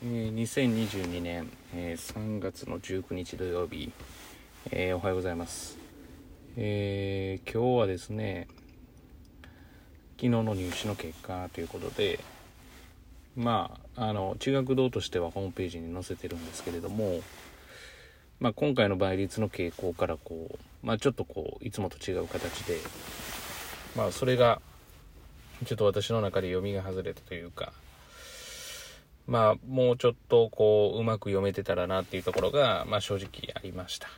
え2022年、え3月の19日土曜日、えおはようございます、えー今日はですね昨日の入試の結果ということでまああの地学堂としてはホームページに載せてるんですけれども、まあ、今回の倍率の傾向からこう、まあ、ちょっとこういつもと違う形でまあそれがちょっと私の中で読みが外れたというかまあ、もうちょっとこう、うまく読めてたらなっていうところが、まあ正直ありました。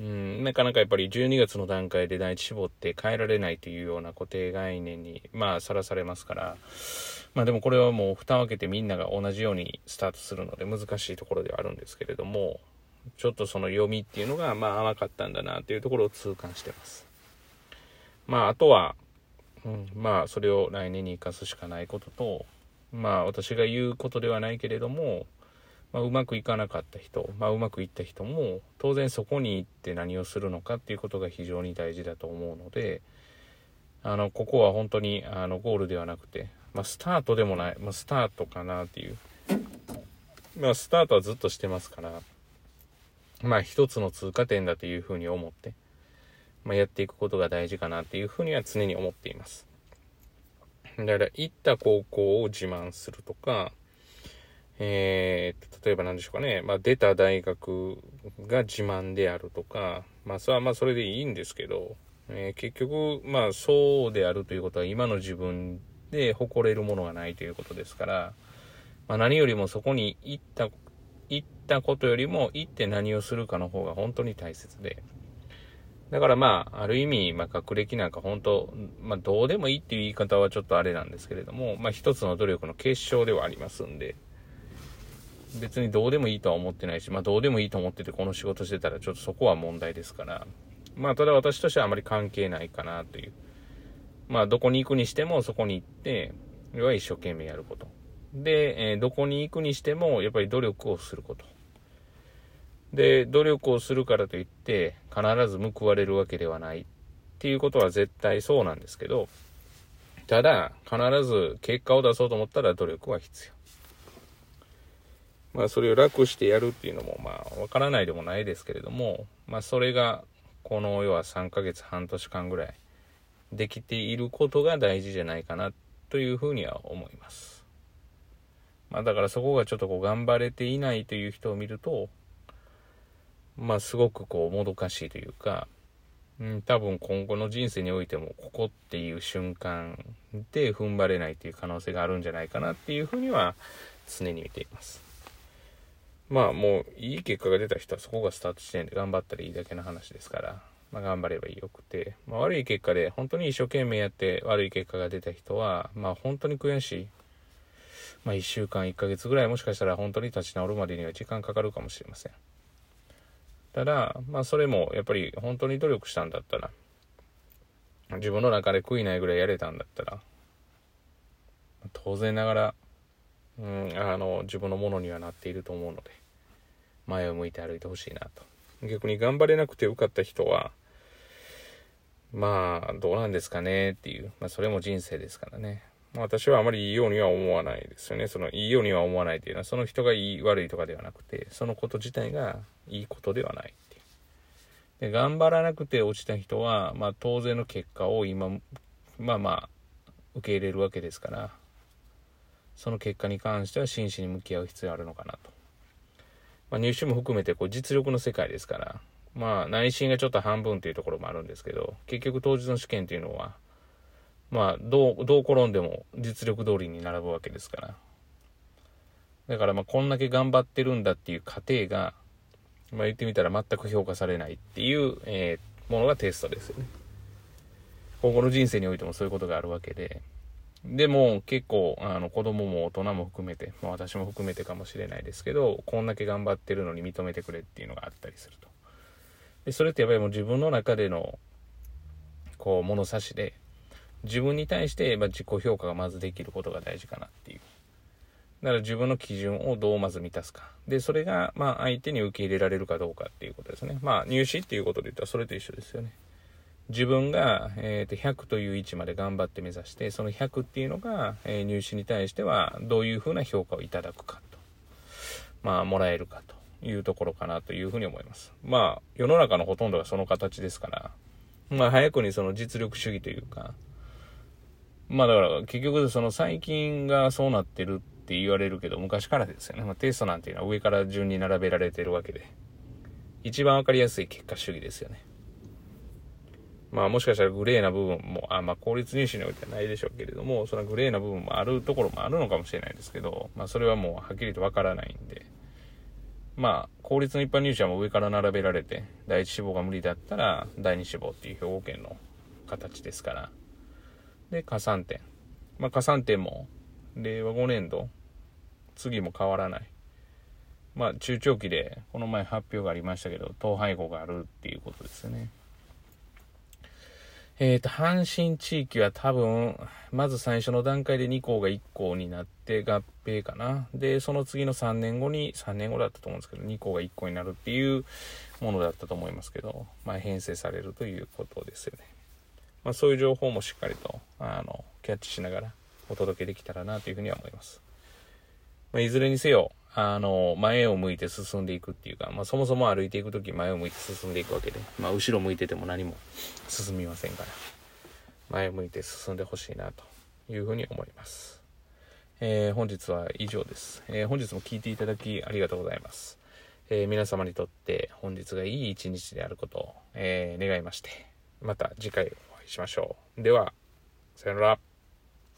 うん、なかなかやっぱり12月の段階で第一志望って変えられないというような固定概念に、まあ、さらされますから、まあでもこれはもう蓋を開けてみんなが同じようにスタートするので難しいところではあるんですけれども、ちょっとその読みっていうのが、まあ甘かったんだなっていうところを痛感してます。まああとは、うん、まあそれを来年に生かすしかないことと、まあ私が言うことではないけれども、まあ、うまくいかなかった人、まあ、うまくいった人も当然そこに行って何をするのかっていうことが非常に大事だと思うのであのここは本当にあのゴールではなくて、まあ、スタートでもない、まあ、スタートかなっていう、まあ、スタートはずっとしてますからまあ一つの通過点だというふうに思って、まあ、やっていくことが大事かなっていうふうには常に思っています。だから行った高校を自慢するとか、えー、例えば何でしょうかね、まあ、出た大学が自慢であるとか、まあ、それはまあそれでいいんですけど、えー結局、まあ、そうであるということは今の自分で誇れるものがないということですから、まあ、何よりもそこに行った、行ったことよりも行って何をするかの方が本当に大切で、だからまあ、ある意味、まあ、学歴なんか本当、まあ、どうでもいいっていう言い方はちょっとあれなんですけれども、まあ、一つの努力の結晶ではありますんで、別にどうでもいいとは思ってないし、まあ、どうでもいいと思っててこの仕事してたらちょっとそこは問題ですから、まあ、ただ私としてはあまり関係ないかなという。まあ、どこに行くにしてもそこに行って、要は一生懸命やること。で、えーどこに行くにしても、やっぱり努力をすること。で、努力をするからといって、必ず報われるわけではないっていうことは絶対そうなんですけど、ただ、必ず結果を出そうと思ったら努力は必要。まあ、それを楽してやるっていうのも、まあ、わからないでもないですけれども、まあ、それが、この要は3ヶ月、半年間ぐらい、できていることが大事じゃないかな、というふうには思います。まあ、だからそこがちょっとこう、頑張れていないという人を見ると、まあすごくこうもどかしいというか、うん、多分今後の人生においてもここっていう瞬間で踏ん張れないっていう可能性があるんじゃないかなっていうふうには常に見ています。まあもういい結果が出た人はそこがスタート地点で頑張ったらいいだけの話ですから、まあ頑張ればよくて、まあ悪い結果で本当に一生懸命やって悪い結果が出た人は、まあ本当に悔しい。まあ1週間1ヶ月ぐらいもしかしたら本当に立ち直るまでには時間かかるかもしれません。ただ、まあそれもやっぱり本当に努力したんだったら、自分の中で悔いないぐらいやれたんだったら、当然ながら、うん、あの、自分のものにはなっていると思うので、前を向いて歩いてほしいなと。逆に頑張れなくて受かった人は、まあ、どうなんですかねっていう、まあそれも人生ですからね。私はあまりいいようには思わないですよね。その、いいようには思わないっていうのは、その人がいい、悪いとかではなくて、そのこと自体がいいことではないっていう。で、頑張らなくて落ちた人は、まあ当然の結果を今、まあまあ、受け入れるわけですから、その結果に関しては真摯に向き合う必要あるのかなと。まあ入試も含めて、こう実力の世界ですから、まあ内心がちょっと半分というところもあるんですけど、結局当日の試験というのは、まあ、どう、どう転んでも実力通りに並ぶわけですから。だからまあ、こんだけ頑張ってるんだっていう過程が、まあ言ってみたら全く評価されないっていう、えーものがテストですよね。今後の人生においてもそういうことがあるわけで。でも結構、あの子供も大人も含めて、まあ私も含めてかもしれないですけど、こんだけ頑張ってるのに認めてくれっていうのがあったりすると。で、それってやっぱりもう自分の中での、こう、物差しで、自分に対して、まあ、自己評価がまずできることが大事かなっていう。だから自分の基準をどうまず満たすか。で、それが、まあ、相手に受け入れられるかどうかっていうことですね。まあ、入試っていうことで言ったらそれと一緒ですよね。自分が、えー、と100という位置まで頑張って目指して、その100っていうのが、えー入試に対してはどういうふうな評価をいただくかと。まあ、もらえるかというところかなというふうに思います。まあ、世の中のほとんどがその形ですから、まあ、早くにその実力主義というか、まあだから結局その最近がそうなってるって言われるけど昔からですよね。まあ、テストなんていうのは上から順に並べられてるわけで。一番わかりやすい結果主義ですよね。まあもしかしたらグレーな部分も、あまあ公立入試においてはないでしょうけれども、そのグレーな部分もあるところもあるのかもしれないですけど、まあそれはもうはっきりとわからないんで、まあ公立の一般入試はもう上から並べられて、第一志望が無理だったら第二志望っていう兵庫県の形ですから、で、加算点。まあ加算点も、令和5年度、次も変わらない。まあ中長期で、この前発表がありましたけど、統廃合があるっていうことですよね。えっ、と、阪神地域は多分、まず最初の段階で2校が1校になって合併かな。で、その次の3年後に、3年後だったと思うんですけど、2校が1校になるっていうものだったと思いますけど、まあ、編成されるということですよね。まあ、そういう情報もしっかりと、あの、キャッチしながらお届けできたらなというふうには思います。まあ、いずれにせよ、あの、前を向いて進んでいくっていうか、まあ、そもそも歩いていくとき前を向いて進んでいくわけで、まあ、後ろ向いてても何も進みませんから、前を向いて進んでほしいなというふうに思います。えー、本日は以上です。えー、本日も聴いていただきありがとうございます。えー、皆様にとって本日がいい一日であることを、え願いまして、また次回しましょう。では、さよなら。